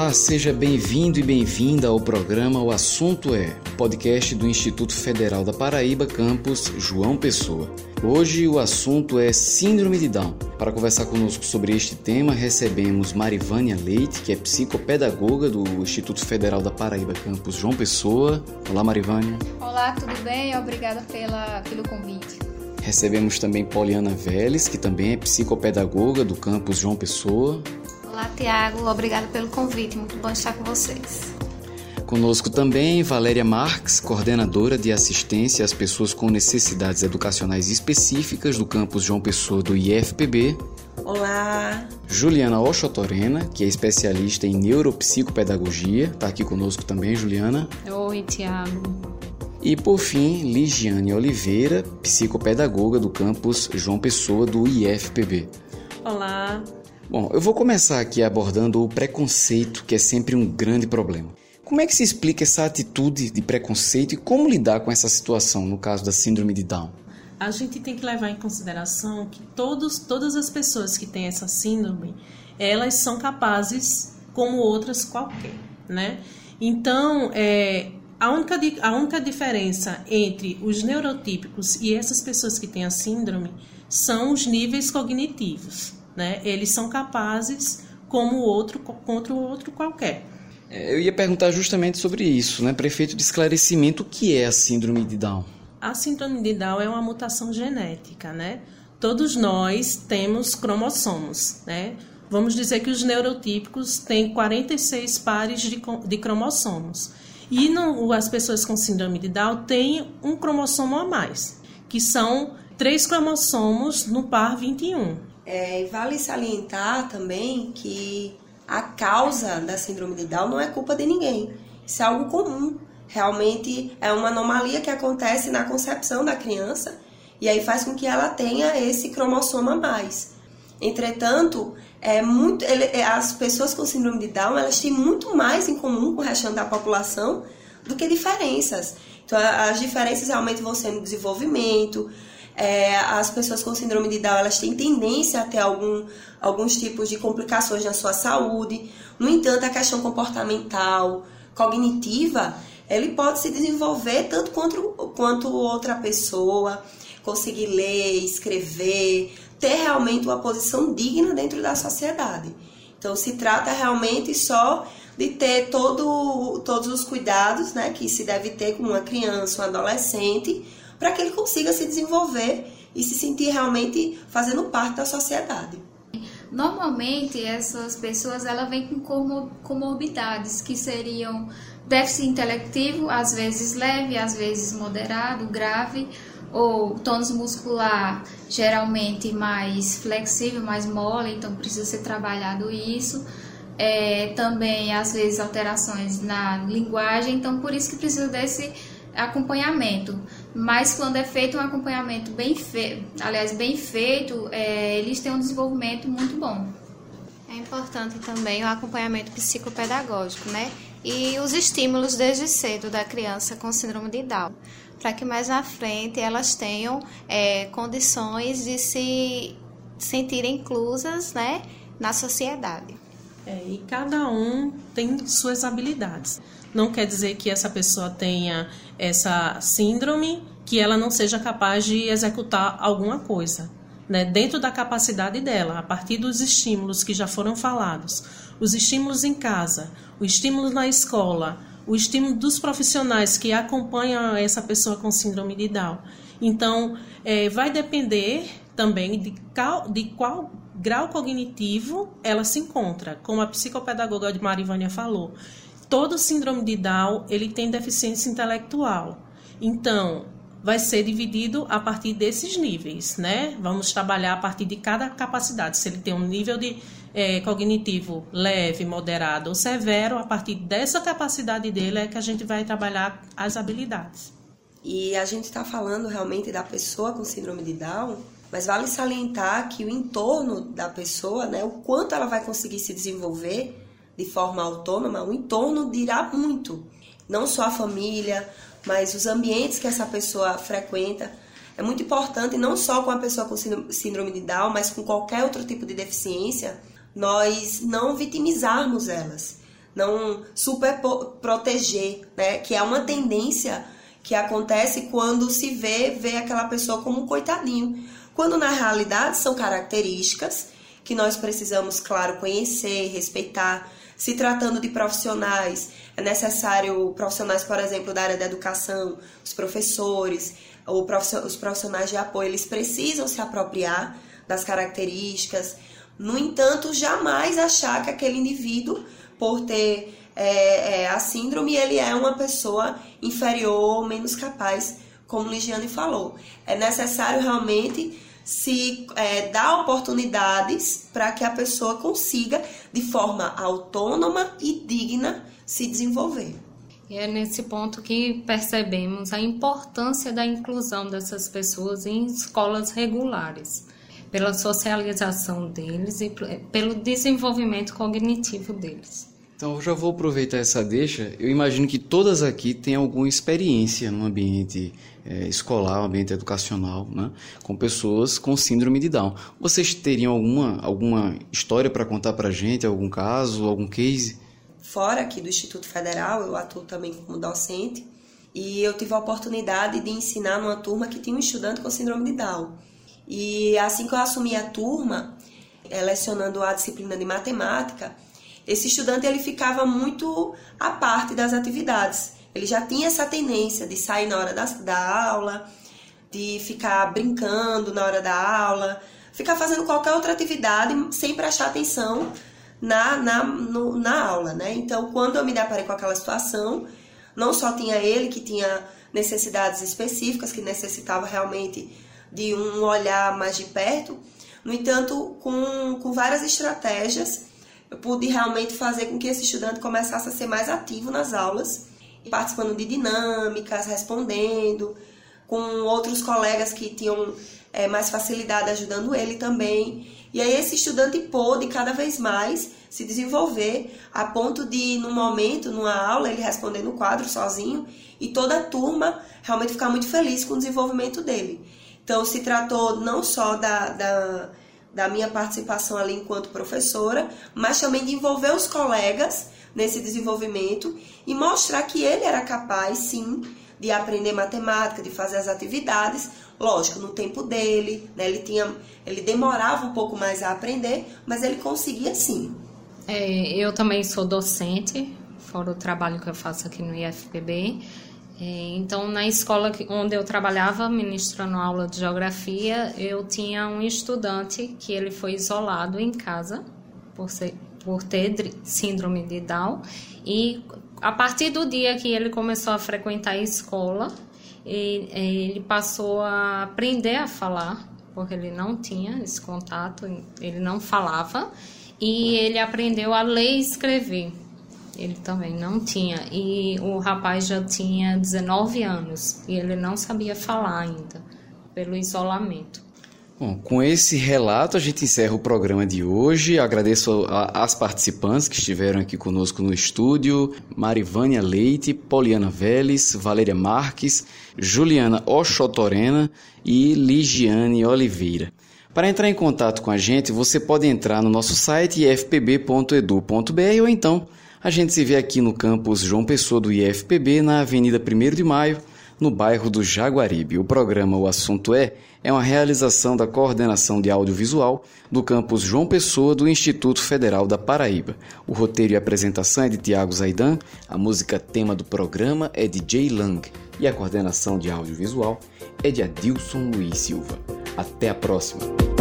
Olá, seja bem-vindo e bem-vinda ao programa O Assunto é, podcast do Instituto Federal da Paraíba, campus João Pessoa. Hoje o assunto é Síndrome de Down. Para conversar conosco sobre este tema, recebemos Marivânia Leite, que é psicopedagoga do Instituto Federal da Paraíba, campus João Pessoa. Olá, Marivânia. Olá, tudo bem? Obrigada pela, pelo convite. Recebemos também Poliana Vélez, que também é psicopedagoga do campus João Pessoa. Olá, Tiago. Obrigada pelo convite. Muito bom estar com vocês. Conosco também Valéria Marques, coordenadora de assistência às pessoas com necessidades educacionais específicas do campus João Pessoa do IFPB. Olá! Juliana Ochotorena, que é especialista em neuropsicopedagogia, está aqui conosco também, Juliana. Oi, Tiago. E por fim, Ligiane Oliveira, psicopedagoga do campus João Pessoa do IFPB. Olá! Bom, eu vou começar aqui abordando o preconceito, que é sempre um grande problema. Como é que se explica essa atitude de preconceito e como lidar com essa situação no caso da síndrome de Down? A gente tem que levar em consideração que todos, todas as pessoas que têm essa síndrome, elas são capazes como outras qualquer, né? Então, é, a, única, a única diferença entre os neurotípicos e essas pessoas que têm a síndrome são os níveis cognitivos né? Eles são capazes como o outro contra o outro qualquer. É, eu ia perguntar justamente sobre isso, né? Prefeito de esclarecimento, o que é a síndrome de Down? A síndrome de Down é uma mutação genética, né? Todos nós temos cromossomos, né? Vamos dizer que os neurotípicos têm 46 pares de, de cromossomos. E no, as pessoas com síndrome de Down têm um cromossomo a mais, que são três cromossomos no par 21. É, vale salientar também que a causa da síndrome de Down não é culpa de ninguém. Isso é algo comum. Realmente é uma anomalia que acontece na concepção da criança e aí faz com que ela tenha esse cromossoma a mais. Entretanto, é muito, ele, é, as pessoas com síndrome de Down elas têm muito mais em comum com o restante da população do que diferenças. Então, as diferenças realmente vão ser no desenvolvimento, é, as pessoas com síndrome de Down elas têm tendência a ter algum, alguns tipos de complicações na sua saúde. No entanto, a questão comportamental, cognitiva, ele pode se desenvolver tanto quanto, quanto outra pessoa, conseguir ler, escrever, ter realmente uma posição digna dentro da sociedade. Então, se trata realmente só de ter todo, todos os cuidados né, que se deve ter com uma criança, um adolescente, para que ele consiga se desenvolver e se sentir realmente fazendo parte da sociedade. Normalmente essas pessoas ela vêm com comorbidades que seriam déficit intelectivo, às vezes leve, às vezes moderado, grave, ou tônus muscular geralmente mais flexível, mais mole, então precisa ser trabalhado isso. É, também às vezes alterações na linguagem, então por isso que precisa desse acompanhamento. Mas quando é feito um acompanhamento bem feito, aliás, bem feito, é, eles têm um desenvolvimento muito bom. É importante também o acompanhamento psicopedagógico, né? E os estímulos desde cedo da criança com síndrome de Down, para que mais na frente elas tenham é, condições de se sentirem inclusas, né, na sociedade. É, e cada um tem suas habilidades. Não quer dizer que essa pessoa tenha essa síndrome que ela não seja capaz de executar alguma coisa. Né, dentro da capacidade dela, a partir dos estímulos que já foram falados, os estímulos em casa, o estímulo na escola, o estímulo dos profissionais que acompanham essa pessoa com síndrome de Down. Então, é, vai depender também de de qual grau cognitivo ela se encontra, como a psicopedagoga de Marivânia falou todo síndrome de Down ele tem deficiência intelectual. Então, vai ser dividido a partir desses níveis, né? Vamos trabalhar a partir de cada capacidade. Se ele tem um nível de é, cognitivo leve, moderado ou severo, a partir dessa capacidade dele é que a gente vai trabalhar as habilidades. E a gente está falando realmente da pessoa com síndrome de Down, mas vale salientar que o entorno da pessoa, né, o quanto ela vai conseguir se desenvolver, de forma autônoma, o entorno dirá muito. Não só a família, mas os ambientes que essa pessoa frequenta. É muito importante, não só com a pessoa com síndrome de Down, mas com qualquer outro tipo de deficiência, nós não vitimizarmos elas. não super proteger, né? Que é uma tendência que acontece quando se vê, vê aquela pessoa como um coitadinho. Quando na realidade são características que nós precisamos, claro, conhecer, respeitar. Se tratando de profissionais, é necessário profissionais, por exemplo, da área da educação, os professores, ou os profissionais de apoio, eles precisam se apropriar das características. No entanto, jamais achar que aquele indivíduo, por ter é, é, a síndrome, ele é uma pessoa inferior, menos capaz, como Ligiane falou. É necessário realmente se é, dar oportunidades para que a pessoa consiga, de forma autônoma e digna, se desenvolver. E é nesse ponto que percebemos a importância da inclusão dessas pessoas em escolas regulares, pela socialização deles e pelo desenvolvimento cognitivo deles. Então, eu já vou aproveitar essa deixa. Eu imagino que todas aqui têm alguma experiência no ambiente é, escolar, ambiente educacional, né, com pessoas com síndrome de Down. Vocês teriam alguma, alguma história para contar para gente, algum caso, algum case? Fora aqui do Instituto Federal, eu atuo também como docente e eu tive a oportunidade de ensinar numa turma que tinha um estudante com síndrome de Down. E assim que eu assumi a turma, é, lecionando a disciplina de matemática, esse estudante ele ficava muito à parte das atividades. Ele já tinha essa tendência de sair na hora da, da aula, de ficar brincando na hora da aula, ficar fazendo qualquer outra atividade sem prestar atenção na, na, no, na aula, né? Então, quando eu me deparei com aquela situação, não só tinha ele que tinha necessidades específicas, que necessitava realmente de um olhar mais de perto, no entanto, com, com várias estratégias, eu pude realmente fazer com que esse estudante começasse a ser mais ativo nas aulas, participando de dinâmicas, respondendo, com outros colegas que tinham é, mais facilidade ajudando ele também. E aí esse estudante pôde cada vez mais se desenvolver a ponto de, no momento, numa aula, ele responder no quadro sozinho e toda a turma realmente ficar muito feliz com o desenvolvimento dele. Então se tratou não só da, da da minha participação ali enquanto professora, mas também de envolver os colegas nesse desenvolvimento e mostrar que ele era capaz, sim, de aprender matemática, de fazer as atividades, lógico, no tempo dele, né? Ele tinha, ele demorava um pouco mais a aprender, mas ele conseguia sim. É, eu também sou docente, fora o trabalho que eu faço aqui no IFPB. É, então, na escola onde eu trabalhava, ministrando aula de geografia, eu tinha um estudante que ele foi isolado em casa por, ser, por ter síndrome de Down e a partir do dia que ele começou a frequentar a escola, ele passou a aprender a falar, porque ele não tinha esse contato, ele não falava, e ele aprendeu a ler e escrever. Ele também não tinha. E o rapaz já tinha 19 anos e ele não sabia falar ainda, pelo isolamento. Bom, com esse relato a gente encerra o programa de hoje. Agradeço às participantes que estiveram aqui conosco no estúdio: Marivânia Leite, Poliana Veles, Valéria Marques, Juliana Oxotorena e Ligiane Oliveira. Para entrar em contato com a gente, você pode entrar no nosso site ifpb.edu.br ou então a gente se vê aqui no campus João Pessoa do IFPB, na Avenida 1 de Maio, no bairro do Jaguaribe. O programa O Assunto É é uma realização da coordenação de audiovisual do campus João Pessoa do Instituto Federal da Paraíba. O roteiro e apresentação é de Tiago Zaidan, a música tema do programa é de Jay Lang e a coordenação de audiovisual é de Adilson Luiz Silva. Até a próxima!